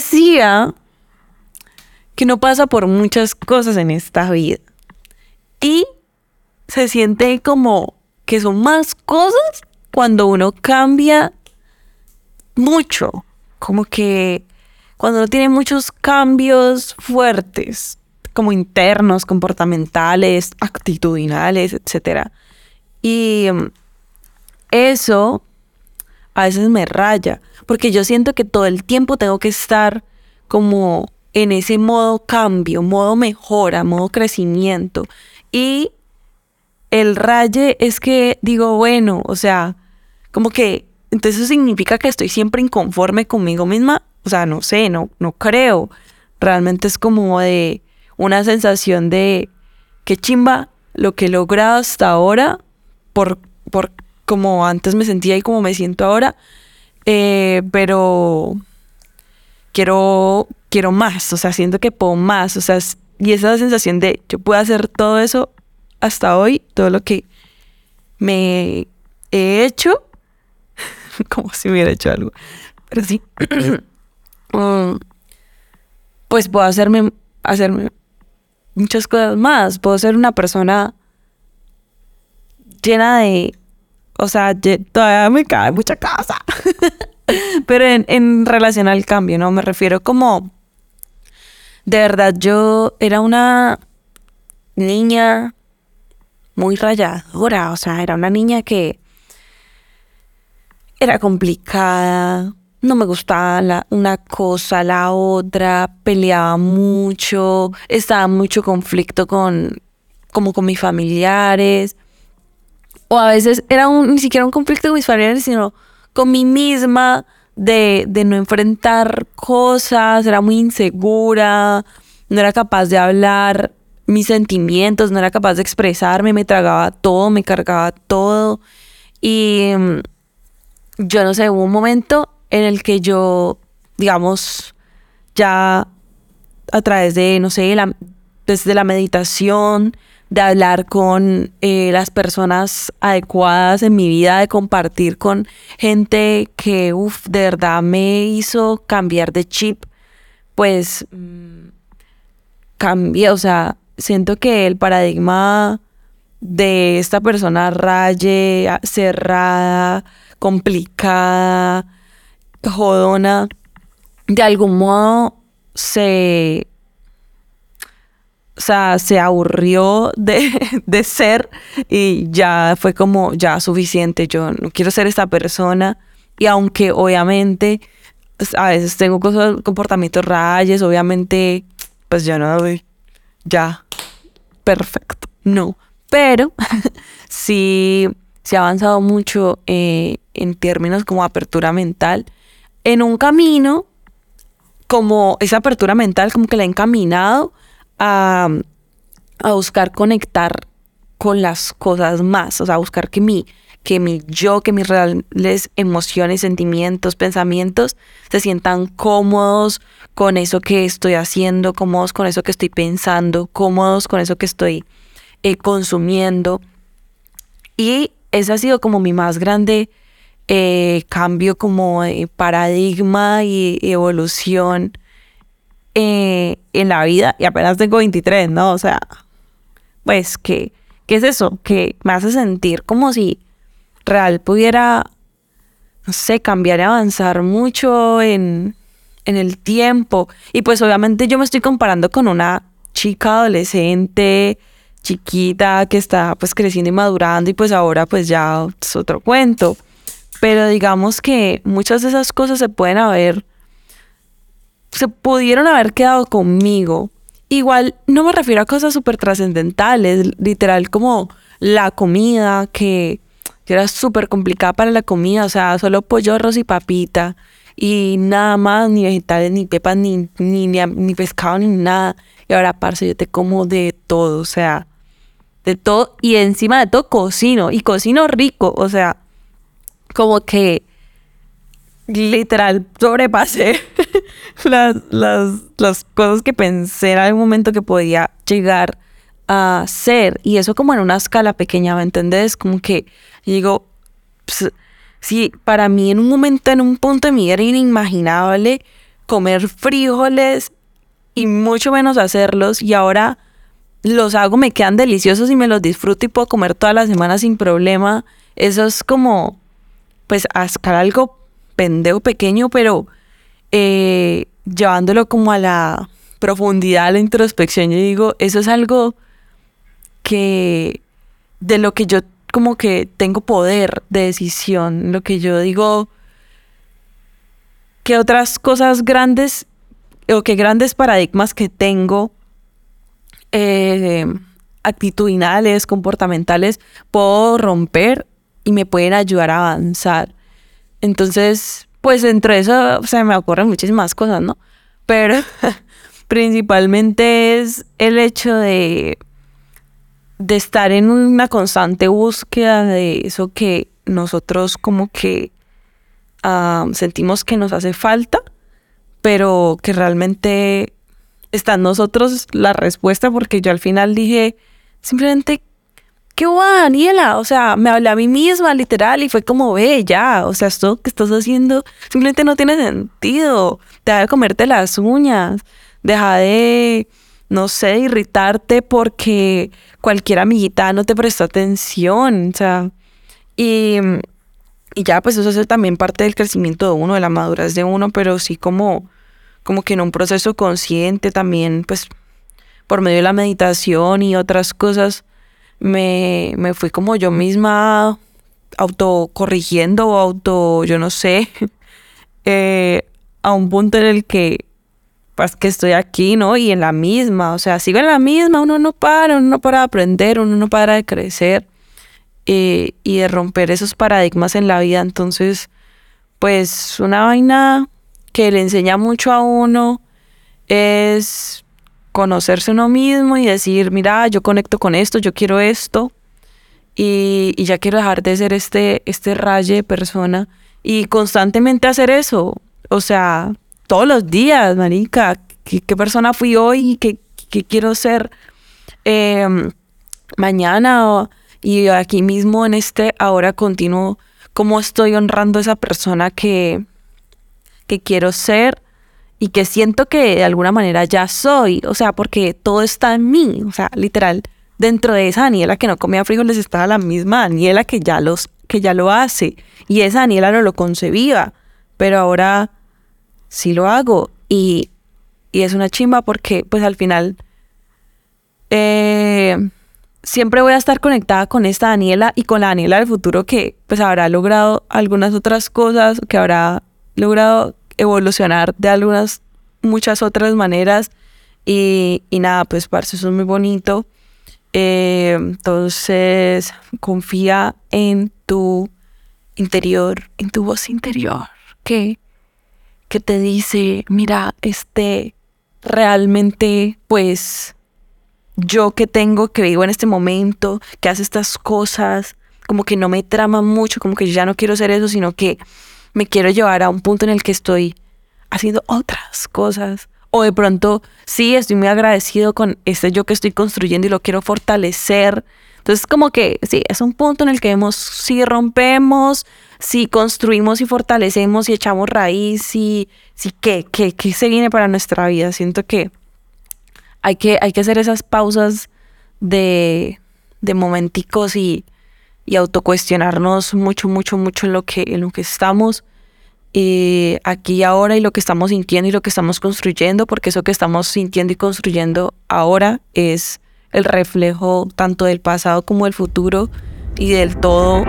decía que no pasa por muchas cosas en esta vida. Y se siente como que son más cosas cuando uno cambia mucho. Como que cuando uno tiene muchos cambios fuertes, como internos, comportamentales, actitudinales, etc. Y mm, eso a veces me raya, porque yo siento que todo el tiempo tengo que estar como en ese modo cambio, modo mejora, modo crecimiento. Y el raye es que digo, bueno, o sea, como que entonces eso significa que estoy siempre inconforme conmigo misma. O sea, no sé, no, no creo. Realmente es como de una sensación de qué chimba lo que he logrado hasta ahora por, por como antes me sentía y como me siento ahora. Eh, pero quiero, quiero más, o sea, siento que puedo más, o sea, y esa sensación de yo puedo hacer todo eso hasta hoy, todo lo que me he hecho, como si hubiera hecho algo, pero sí, mm, pues puedo hacerme, hacerme muchas cosas más, puedo ser una persona llena de, o sea, todavía me cae mucha casa. Pero en, en relación al cambio, ¿no? Me refiero como, de verdad, yo era una niña muy rayadora, o sea, era una niña que era complicada, no me gustaba una cosa, la otra, peleaba mucho, estaba mucho conflicto con, como con mis familiares, o a veces era un, ni siquiera un conflicto con mis familiares, sino con mí misma de, de no enfrentar cosas, era muy insegura, no era capaz de hablar mis sentimientos, no era capaz de expresarme, me tragaba todo, me cargaba todo. Y mm, yo no sé, hubo un momento en el que yo, digamos, ya a través de, no sé, la, desde la meditación, de hablar con eh, las personas adecuadas en mi vida, de compartir con gente que, uff, de verdad me hizo cambiar de chip, pues mm, cambié, o sea, siento que el paradigma de esta persona raye, cerrada, complicada, jodona, de algún modo se se aburrió de, de, ser y ya fue como, ya suficiente, yo no quiero ser esta persona. Y aunque obviamente pues, a veces tengo cosas, comportamientos rayes, obviamente, pues yo no ya, perfecto, no. Pero sí, se ha avanzado mucho eh, en términos como apertura mental, en un camino como esa apertura mental, como que la he encaminado a, buscar conectar con las cosas más, o sea, buscar que mi, que mi yo, que mis reales emociones, sentimientos, pensamientos se sientan cómodos con eso que estoy haciendo, cómodos con eso que estoy pensando, cómodos con eso que estoy eh, consumiendo. Y ese ha sido como mi más grande eh, cambio como paradigma y evolución eh, en la vida y apenas tengo 23, ¿no? O sea, pues, ¿qué, ¿qué es eso? Que me hace sentir como si real pudiera, no sé, cambiar y avanzar mucho en, en el tiempo. Y pues obviamente yo me estoy comparando con una chica adolescente, chiquita, que está pues creciendo y madurando y pues ahora pues ya es otro cuento. Pero digamos que muchas de esas cosas se pueden haber se pudieron haber quedado conmigo. Igual no me refiero a cosas súper trascendentales, literal como la comida, que, era súper complicada para la comida, o sea, solo pollo, arroz y papita, y nada más, ni vegetales, ni pepas, ni, ni, ni, pescado, ni nada. Y ahora, parce, yo te como de todo, o sea, de todo, y encima de todo cocino, y cocino rico, o sea, como que literal sobrepasé las, las, las cosas que pensé en algún momento que podía llegar a ser. Y eso como en una escala pequeña, ¿me entendés? Como que digo, si para mí en un momento, en un punto de mi vida era inimaginable comer frijoles y mucho menos hacerlos y ahora los hago, me quedan deliciosos y me los disfruto y puedo comer todas las semanas sin problema. Eso es como, pues, hasta algo pendejo pequeño, pero eh, llevándolo como a la profundidad, a la introspección, yo digo, eso es algo que de lo que yo como que tengo poder de decisión, lo que yo digo, que otras cosas grandes o que grandes paradigmas que tengo eh, actitudinales, comportamentales, puedo romper y me pueden ayudar a avanzar. Entonces, pues entre eso se me ocurren muchísimas cosas, ¿no? Pero principalmente es el hecho de, de estar en una constante búsqueda de eso que nosotros como que sentimos que nos hace falta, pero que realmente está en nosotros la respuesta porque yo al final dije, simplemente, ¿qué va, Daniela? O sea, me hablé a mí misma, literal, y fue como, ve, ya, o sea, esto que estás haciendo simplemente no tiene sentido. Deja de comerte las uñas, deja de, no sé, irritarte porque cualquier amiguita no te prestó atención, o sea, y, y ya, pues eso es también parte del crecimiento de uno, de la madurez de uno, pero sí como como que en un proceso consciente también, pues por medio de la meditación y otras cosas, me, me fui como yo misma autocorrigiendo o auto, yo no sé, eh, a un punto en el que, pues que estoy aquí, ¿no? Y en la misma, o sea, sigo en la misma, uno no para, uno no para de aprender, uno no para de crecer eh, y de romper esos paradigmas en la vida. Entonces, pues una vaina que le enseña mucho a uno es conocerse uno mismo y decir, mira, yo conecto con esto, yo quiero esto y, ya quiero dejar de ser este, este raye de persona y constantemente hacer eso. O sea, todos los días, marica, ¿qué, persona fui hoy y qué, quiero ser em, mañana? y aquí mismo en este ahora continuo, cómo estoy honrando a esa persona que, que quiero ser y que siento que de alguna manera ya soy, o sea, porque todo está en mí, o sea, literal, dentro de esa Daniela que no comía frijoles estaba la misma Daniela que ya los que ya lo hace y esa Daniela no lo concebía, pero ahora sí lo hago y, y es una chimba porque pues al final eh, siempre voy a estar conectada con esta Daniela y con la Daniela del futuro que pues habrá logrado algunas otras cosas, que habrá logrado evolucionar de algunas, muchas otras maneras. Y, nada, pues parce, eso es muy bonito. Eh, entonces, confía en tu interior, en tu voz interior, que, que te dice, mira, este, realmente, pues, yo que tengo, que vivo en este momento, que hace estas cosas, como que no me trama mucho, como que ya no quiero ser eso, sino que me quiero llevar a un punto en el que estoy haciendo otras cosas. O de pronto, sí, estoy muy agradecido con este yo que estoy construyendo y lo quiero fortalecer. Entonces, como que sí, es un punto en el que vemos si rompemos, si construimos y fortalecemos y echamos raíz y si qué, qué, qué se viene para nuestra vida. Siento que hay que, hay que hacer esas pausas de, de momenticos y, y autocuestionarnos mucho, mucho, mucho en lo que, en lo que estamos y aquí ahora y lo que estamos sintiendo y lo que estamos construyendo, porque eso que estamos sintiendo y construyendo ahora es el reflejo tanto del pasado como del futuro y del todo